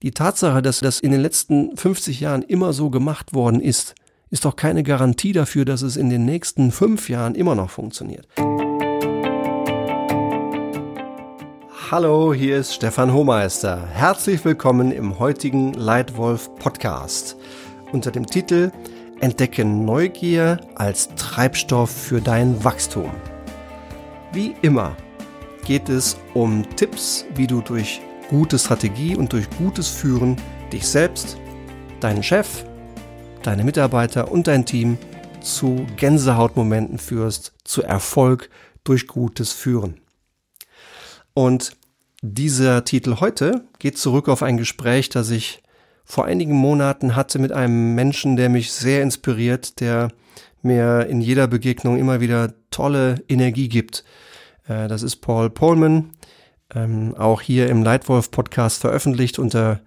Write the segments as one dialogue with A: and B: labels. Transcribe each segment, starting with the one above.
A: Die Tatsache, dass das in den letzten 50 Jahren immer so gemacht worden ist, ist doch keine Garantie dafür, dass es in den nächsten fünf Jahren immer noch funktioniert. Hallo, hier ist Stefan Hohmeister. Herzlich willkommen im heutigen Leitwolf Podcast unter dem Titel Entdecke Neugier als Treibstoff für dein Wachstum. Wie immer geht es um Tipps, wie du durch gute Strategie und durch gutes Führen dich selbst, deinen Chef, deine Mitarbeiter und dein Team zu Gänsehautmomenten führst, zu Erfolg durch gutes Führen. Und dieser Titel heute geht zurück auf ein Gespräch, das ich vor einigen Monaten hatte mit einem Menschen, der mich sehr inspiriert, der mir in jeder Begegnung immer wieder tolle Energie gibt. Äh, das ist Paul Polman, ähm, auch hier im Leitwolf Podcast veröffentlicht unter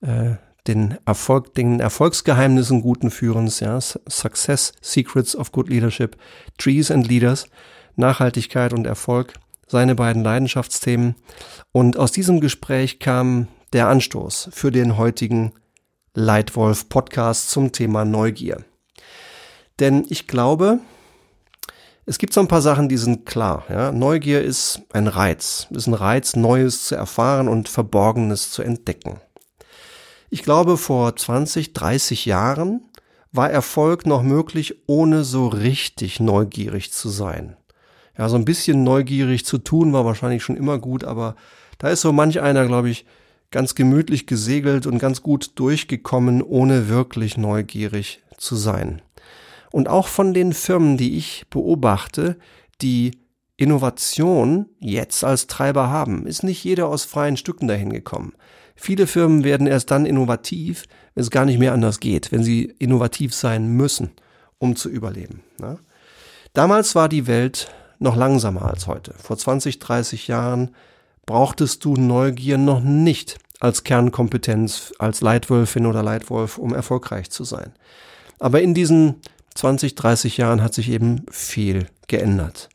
A: äh, den Erfolg, den Erfolgsgeheimnissen guten Führens, ja, Success Secrets of Good Leadership, Trees and Leaders, Nachhaltigkeit und Erfolg, seine beiden Leidenschaftsthemen. Und aus diesem Gespräch kam der Anstoß für den heutigen Leitwolf Podcast zum Thema Neugier. Denn ich glaube, es gibt so ein paar Sachen, die sind klar. Ja? Neugier ist ein Reiz, ist ein Reiz, Neues zu erfahren und Verborgenes zu entdecken. Ich glaube, vor 20, 30 Jahren war Erfolg noch möglich, ohne so richtig neugierig zu sein. Ja, so ein bisschen neugierig zu tun war wahrscheinlich schon immer gut, aber da ist so manch einer, glaube ich, ganz gemütlich gesegelt und ganz gut durchgekommen, ohne wirklich neugierig zu sein. Und auch von den Firmen, die ich beobachte, die Innovation jetzt als Treiber haben, ist nicht jeder aus freien Stücken dahin gekommen. Viele Firmen werden erst dann innovativ, wenn es gar nicht mehr anders geht, wenn sie innovativ sein müssen, um zu überleben. Ne? Damals war die Welt noch langsamer als heute. Vor 20, 30 Jahren brauchtest du Neugier noch nicht als Kernkompetenz, als Leitwölfin oder Leitwolf, um erfolgreich zu sein. Aber in diesen 20, 30 Jahren hat sich eben viel geändert.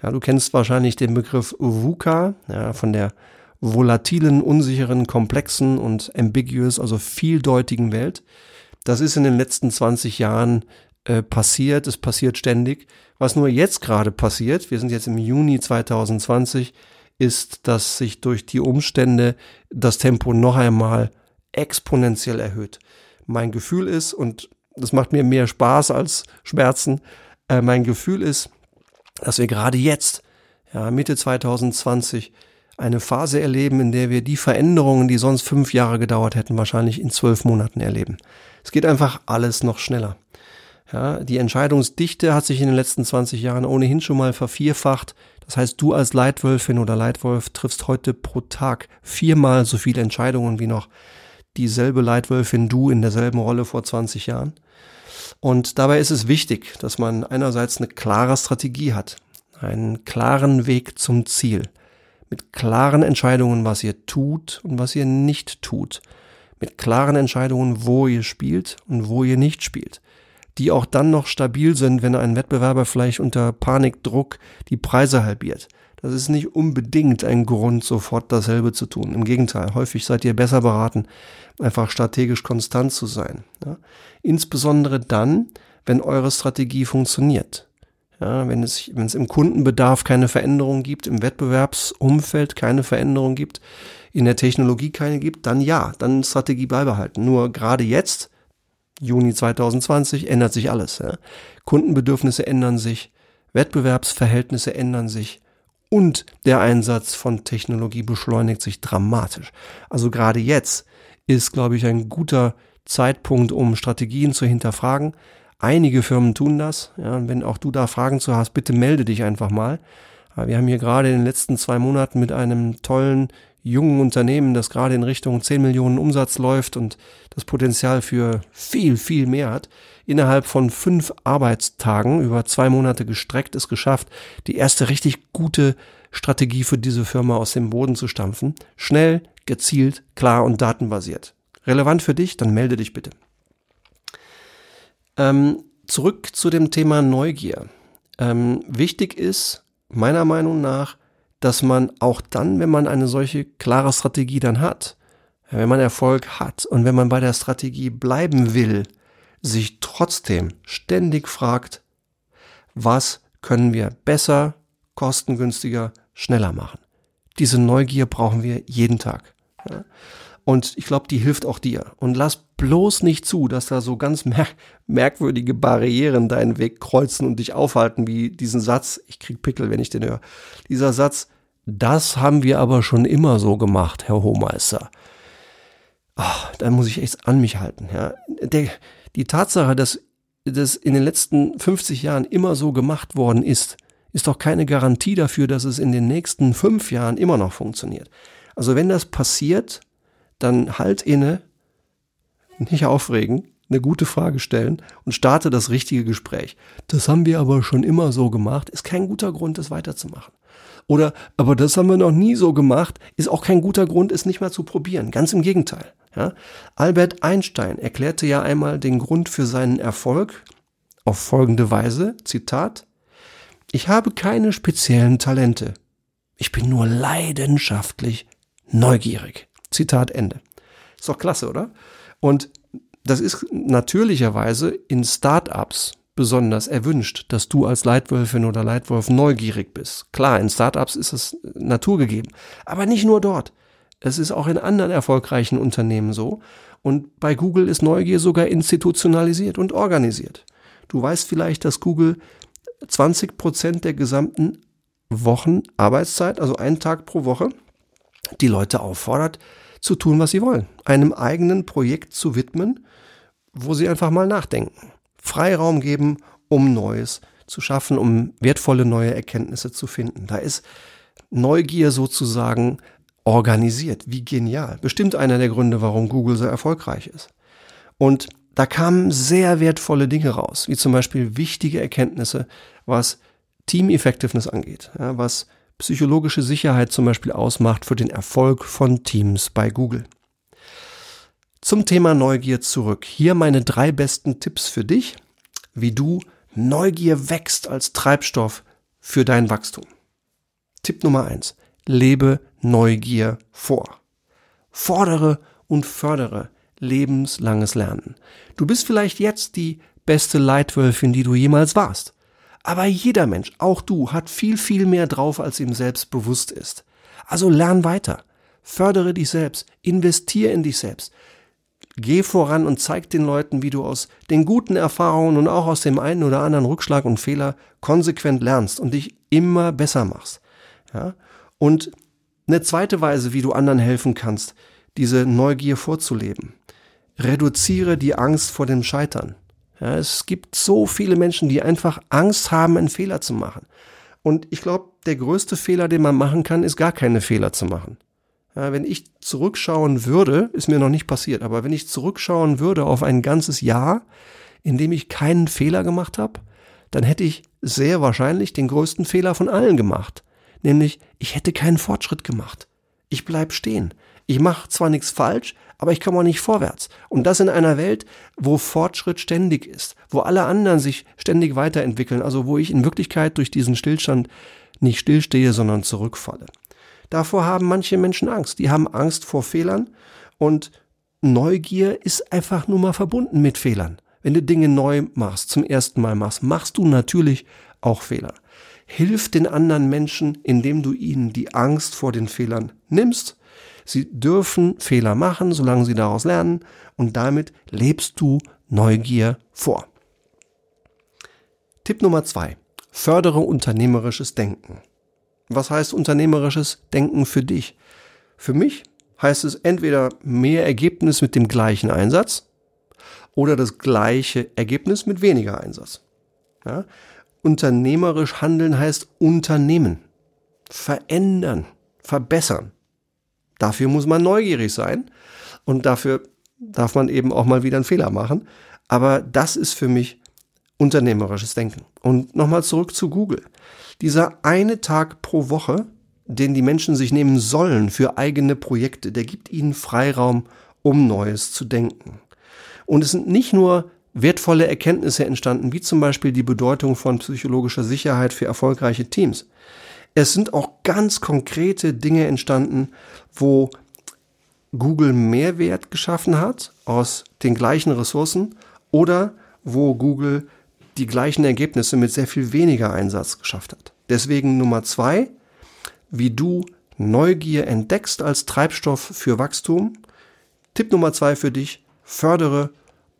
A: Ja, du kennst wahrscheinlich den Begriff VUCA, ja, von der volatilen, unsicheren, komplexen und ambiguous, also vieldeutigen Welt. Das ist in den letzten 20 Jahren äh, passiert, es passiert ständig. Was nur jetzt gerade passiert, wir sind jetzt im Juni 2020, ist, dass sich durch die Umstände das Tempo noch einmal exponentiell erhöht. Mein Gefühl ist, und das macht mir mehr Spaß als Schmerzen. Äh, mein Gefühl ist, dass wir gerade jetzt, ja, Mitte 2020, eine Phase erleben, in der wir die Veränderungen, die sonst fünf Jahre gedauert hätten, wahrscheinlich in zwölf Monaten erleben. Es geht einfach alles noch schneller. Ja, die Entscheidungsdichte hat sich in den letzten 20 Jahren ohnehin schon mal vervierfacht. Das heißt, du als Leitwölfin oder Leitwolf triffst heute pro Tag viermal so viele Entscheidungen wie noch dieselbe Leitwölfin du in derselben Rolle vor 20 Jahren. Und dabei ist es wichtig, dass man einerseits eine klare Strategie hat, einen klaren Weg zum Ziel, mit klaren Entscheidungen, was ihr tut und was ihr nicht tut, mit klaren Entscheidungen, wo ihr spielt und wo ihr nicht spielt, die auch dann noch stabil sind, wenn ein Wettbewerber vielleicht unter Panikdruck die Preise halbiert. Das ist nicht unbedingt ein Grund, sofort dasselbe zu tun. Im Gegenteil, häufig seid ihr besser beraten, einfach strategisch konstant zu sein. Ja? Insbesondere dann, wenn eure Strategie funktioniert. Ja, wenn, es, wenn es im Kundenbedarf keine Veränderung gibt, im Wettbewerbsumfeld keine Veränderung gibt, in der Technologie keine gibt, dann ja, dann Strategie beibehalten. Nur gerade jetzt, Juni 2020, ändert sich alles. Ja? Kundenbedürfnisse ändern sich, Wettbewerbsverhältnisse ändern sich, und der Einsatz von Technologie beschleunigt sich dramatisch. Also gerade jetzt ist, glaube ich, ein guter Zeitpunkt, um Strategien zu hinterfragen. Einige Firmen tun das. Ja, wenn auch du da Fragen zu hast, bitte melde dich einfach mal. Wir haben hier gerade in den letzten zwei Monaten mit einem tollen jungen Unternehmen, das gerade in Richtung 10 Millionen Umsatz läuft und das Potenzial für viel, viel mehr hat, innerhalb von fünf Arbeitstagen über zwei Monate gestreckt es geschafft, die erste richtig gute Strategie für diese Firma aus dem Boden zu stampfen. Schnell, gezielt, klar und datenbasiert. Relevant für dich? Dann melde dich bitte. Ähm, zurück zu dem Thema Neugier. Ähm, wichtig ist, meiner Meinung nach, dass man auch dann, wenn man eine solche klare Strategie dann hat, wenn man Erfolg hat und wenn man bei der Strategie bleiben will, sich trotzdem ständig fragt, was können wir besser, kostengünstiger, schneller machen. Diese Neugier brauchen wir jeden Tag. Ja? Und ich glaube, die hilft auch dir. Und lass bloß nicht zu, dass da so ganz mer merkwürdige Barrieren deinen Weg kreuzen und dich aufhalten, wie diesen Satz, ich krieg Pickel, wenn ich den höre. Dieser Satz, das haben wir aber schon immer so gemacht, Herr Hohmeister. Ach, da muss ich echt an mich halten. Ja. Der, die Tatsache, dass das in den letzten 50 Jahren immer so gemacht worden ist, ist doch keine Garantie dafür, dass es in den nächsten fünf Jahren immer noch funktioniert. Also wenn das passiert, dann halt inne, nicht aufregen, eine gute Frage stellen und starte das richtige Gespräch. Das haben wir aber schon immer so gemacht, ist kein guter Grund, das weiterzumachen. Oder, aber das haben wir noch nie so gemacht, ist auch kein guter Grund, es nicht mal zu probieren. Ganz im Gegenteil. Ja? Albert Einstein erklärte ja einmal den Grund für seinen Erfolg auf folgende Weise, Zitat, ich habe keine speziellen Talente. Ich bin nur leidenschaftlich neugierig. Zitat Ende. Ist doch klasse, oder? Und das ist natürlicherweise in Startups besonders erwünscht, dass du als Leitwölfin oder Leitwolf neugierig bist. Klar, in Startups ist es naturgegeben, aber nicht nur dort. Es ist auch in anderen erfolgreichen Unternehmen so. Und bei Google ist Neugier sogar institutionalisiert und organisiert. Du weißt vielleicht, dass Google 20 Prozent der gesamten Wochen Arbeitszeit, also einen Tag pro Woche, die Leute auffordert, zu tun, was sie wollen. Einem eigenen Projekt zu widmen, wo sie einfach mal nachdenken. Freiraum geben, um Neues zu schaffen, um wertvolle neue Erkenntnisse zu finden. Da ist Neugier sozusagen organisiert. Wie genial. Bestimmt einer der Gründe, warum Google so erfolgreich ist. Und da kamen sehr wertvolle Dinge raus, wie zum Beispiel wichtige Erkenntnisse, was Team Effectiveness angeht, ja, was psychologische Sicherheit zum Beispiel ausmacht für den Erfolg von Teams bei Google. Zum Thema Neugier zurück. Hier meine drei besten Tipps für dich, wie du Neugier wächst als Treibstoff für dein Wachstum. Tipp Nummer eins: Lebe Neugier vor. Fordere und fördere lebenslanges Lernen. Du bist vielleicht jetzt die beste Leitwölfin, die du jemals warst. Aber jeder Mensch, auch du, hat viel, viel mehr drauf, als ihm selbst bewusst ist. Also lern weiter. Fördere dich selbst. Investier in dich selbst. Geh voran und zeig den Leuten, wie du aus den guten Erfahrungen und auch aus dem einen oder anderen Rückschlag und Fehler konsequent lernst und dich immer besser machst. Ja? Und eine zweite Weise, wie du anderen helfen kannst, diese Neugier vorzuleben. Reduziere die Angst vor dem Scheitern. Ja, es gibt so viele Menschen, die einfach Angst haben, einen Fehler zu machen. Und ich glaube, der größte Fehler, den man machen kann, ist gar keine Fehler zu machen. Ja, wenn ich zurückschauen würde, ist mir noch nicht passiert, aber wenn ich zurückschauen würde auf ein ganzes Jahr, in dem ich keinen Fehler gemacht habe, dann hätte ich sehr wahrscheinlich den größten Fehler von allen gemacht. Nämlich, ich hätte keinen Fortschritt gemacht. Ich bleib stehen. Ich mache zwar nichts falsch, aber ich komme auch nicht vorwärts. Und das in einer Welt, wo Fortschritt ständig ist, wo alle anderen sich ständig weiterentwickeln, also wo ich in Wirklichkeit durch diesen Stillstand nicht stillstehe, sondern zurückfalle. Davor haben manche Menschen Angst. Die haben Angst vor Fehlern und Neugier ist einfach nur mal verbunden mit Fehlern. Wenn du Dinge neu machst, zum ersten Mal machst, machst du natürlich auch Fehler. Hilf den anderen Menschen, indem du ihnen die Angst vor den Fehlern nimmst. Sie dürfen Fehler machen, solange sie daraus lernen und damit lebst du Neugier vor. Tipp Nummer zwei. Fördere unternehmerisches Denken. Was heißt unternehmerisches Denken für dich? Für mich heißt es entweder mehr Ergebnis mit dem gleichen Einsatz oder das gleiche Ergebnis mit weniger Einsatz. Ja? Unternehmerisch handeln heißt Unternehmen, verändern, verbessern. Dafür muss man neugierig sein und dafür darf man eben auch mal wieder einen Fehler machen. Aber das ist für mich unternehmerisches Denken. Und nochmal zurück zu Google. Dieser eine Tag pro Woche, den die Menschen sich nehmen sollen für eigene Projekte, der gibt ihnen Freiraum, um Neues zu denken. Und es sind nicht nur wertvolle Erkenntnisse entstanden, wie zum Beispiel die Bedeutung von psychologischer Sicherheit für erfolgreiche Teams. Es sind auch ganz konkrete Dinge entstanden, wo Google Mehrwert geschaffen hat aus den gleichen Ressourcen oder wo Google die gleichen Ergebnisse mit sehr viel weniger Einsatz geschafft hat. Deswegen Nummer zwei, wie du Neugier entdeckst als Treibstoff für Wachstum. Tipp Nummer zwei für dich, fördere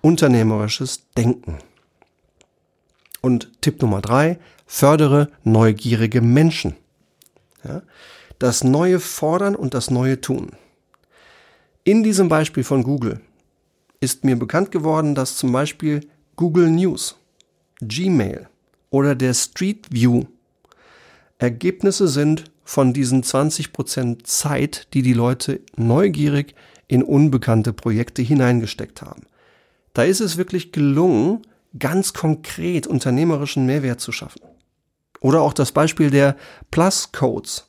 A: unternehmerisches Denken. Und Tipp Nummer drei, fördere neugierige Menschen. Ja, das Neue fordern und das Neue tun. In diesem Beispiel von Google ist mir bekannt geworden, dass zum Beispiel Google News, Gmail oder der Street View Ergebnisse sind von diesen 20% Zeit, die die Leute neugierig in unbekannte Projekte hineingesteckt haben. Da ist es wirklich gelungen, ganz konkret unternehmerischen Mehrwert zu schaffen. Oder auch das Beispiel der Plus Codes.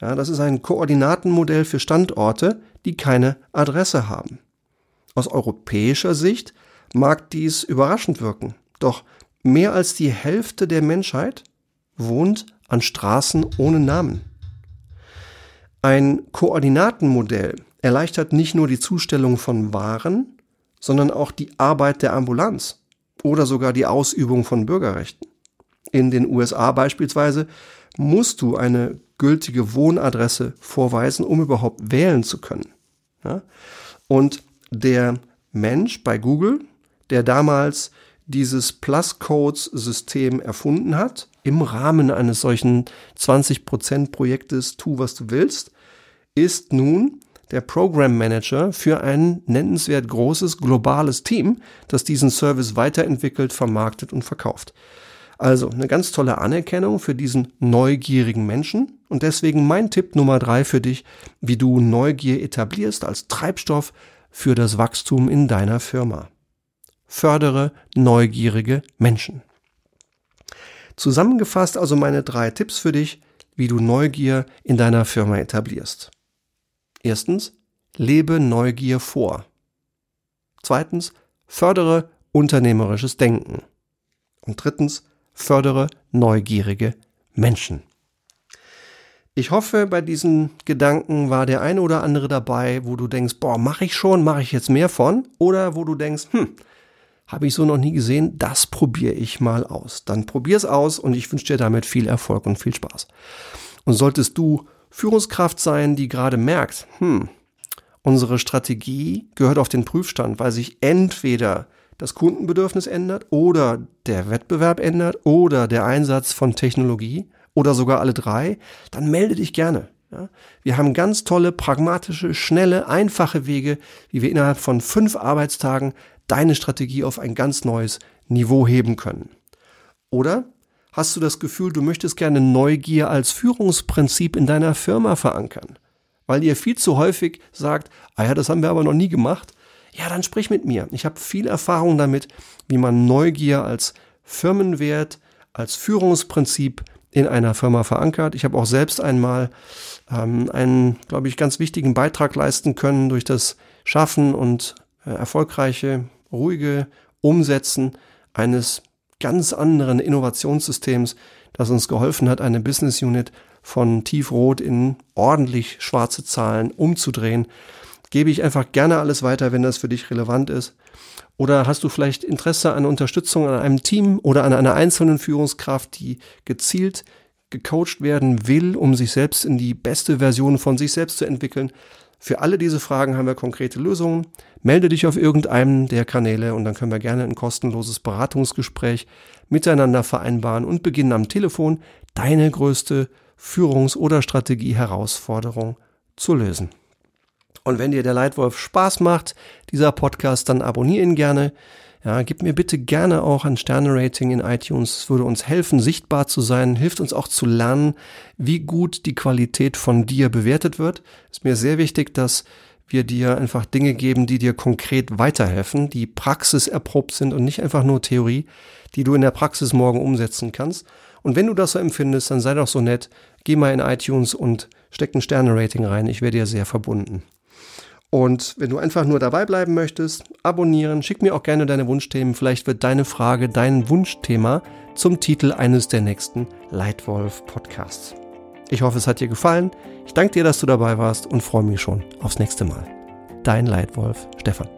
A: Ja, das ist ein Koordinatenmodell für Standorte, die keine Adresse haben. Aus europäischer Sicht mag dies überraschend wirken, doch mehr als die Hälfte der Menschheit wohnt an Straßen ohne Namen. Ein Koordinatenmodell erleichtert nicht nur die Zustellung von Waren, sondern auch die Arbeit der Ambulanz oder sogar die Ausübung von Bürgerrechten. In den USA beispielsweise musst du eine gültige Wohnadresse vorweisen, um überhaupt wählen zu können. Ja? Und der Mensch bei Google, der damals dieses Plus-Codes-System erfunden hat, im Rahmen eines solchen 20% Projektes Tu, was du willst, ist nun der Program Manager für ein nennenswert großes globales Team, das diesen Service weiterentwickelt, vermarktet und verkauft. Also eine ganz tolle Anerkennung für diesen neugierigen Menschen und deswegen mein Tipp Nummer drei für dich, wie du Neugier etablierst als Treibstoff für das Wachstum in deiner Firma. Fördere neugierige Menschen. Zusammengefasst also meine drei Tipps für dich, wie du Neugier in deiner Firma etablierst. Erstens, lebe Neugier vor. Zweitens, fördere unternehmerisches Denken. Und drittens, fördere neugierige Menschen. Ich hoffe, bei diesen Gedanken war der eine oder andere dabei, wo du denkst, boah, mache ich schon, mache ich jetzt mehr von? Oder wo du denkst, hm, habe ich so noch nie gesehen, das probiere ich mal aus. Dann probier es aus und ich wünsche dir damit viel Erfolg und viel Spaß. Und solltest du Führungskraft sein, die gerade merkt, hm, unsere Strategie gehört auf den Prüfstand, weil sich entweder das Kundenbedürfnis ändert oder der Wettbewerb ändert oder der Einsatz von Technologie oder sogar alle drei, dann melde dich gerne. Ja? Wir haben ganz tolle, pragmatische, schnelle, einfache Wege, wie wir innerhalb von fünf Arbeitstagen deine Strategie auf ein ganz neues Niveau heben können. Oder hast du das Gefühl, du möchtest gerne Neugier als Führungsprinzip in deiner Firma verankern? Weil ihr viel zu häufig sagt, ah ja, das haben wir aber noch nie gemacht. Ja, dann sprich mit mir. Ich habe viel Erfahrung damit, wie man Neugier als Firmenwert, als Führungsprinzip in einer Firma verankert. Ich habe auch selbst einmal ähm, einen, glaube ich, ganz wichtigen Beitrag leisten können durch das Schaffen und äh, erfolgreiche, ruhige Umsetzen eines ganz anderen Innovationssystems, das uns geholfen hat, eine Business Unit von tiefrot in ordentlich schwarze Zahlen umzudrehen. Gebe ich einfach gerne alles weiter, wenn das für dich relevant ist. Oder hast du vielleicht Interesse an Unterstützung an einem Team oder an einer einzelnen Führungskraft, die gezielt gecoacht werden will, um sich selbst in die beste Version von sich selbst zu entwickeln? Für alle diese Fragen haben wir konkrete Lösungen. Melde dich auf irgendeinem der Kanäle und dann können wir gerne ein kostenloses Beratungsgespräch miteinander vereinbaren und beginnen am Telefon deine größte Führungs- oder Strategieherausforderung zu lösen. Und wenn dir der Leitwolf Spaß macht, dieser Podcast, dann abonniere ihn gerne. Ja, gib mir bitte gerne auch ein Sterne-Rating in iTunes. Es würde uns helfen, sichtbar zu sein, hilft uns auch zu lernen, wie gut die Qualität von dir bewertet wird. Ist mir sehr wichtig, dass wir dir einfach Dinge geben, die dir konkret weiterhelfen, die praxiserprobt sind und nicht einfach nur Theorie, die du in der Praxis morgen umsetzen kannst. Und wenn du das so empfindest, dann sei doch so nett, geh mal in iTunes und steck ein Sterne-Rating rein. Ich wäre dir sehr verbunden. Und wenn du einfach nur dabei bleiben möchtest, abonnieren, schick mir auch gerne deine Wunschthemen. Vielleicht wird deine Frage dein Wunschthema zum Titel eines der nächsten Leitwolf Podcasts. Ich hoffe, es hat dir gefallen. Ich danke dir, dass du dabei warst und freue mich schon aufs nächste Mal. Dein Leitwolf Stefan.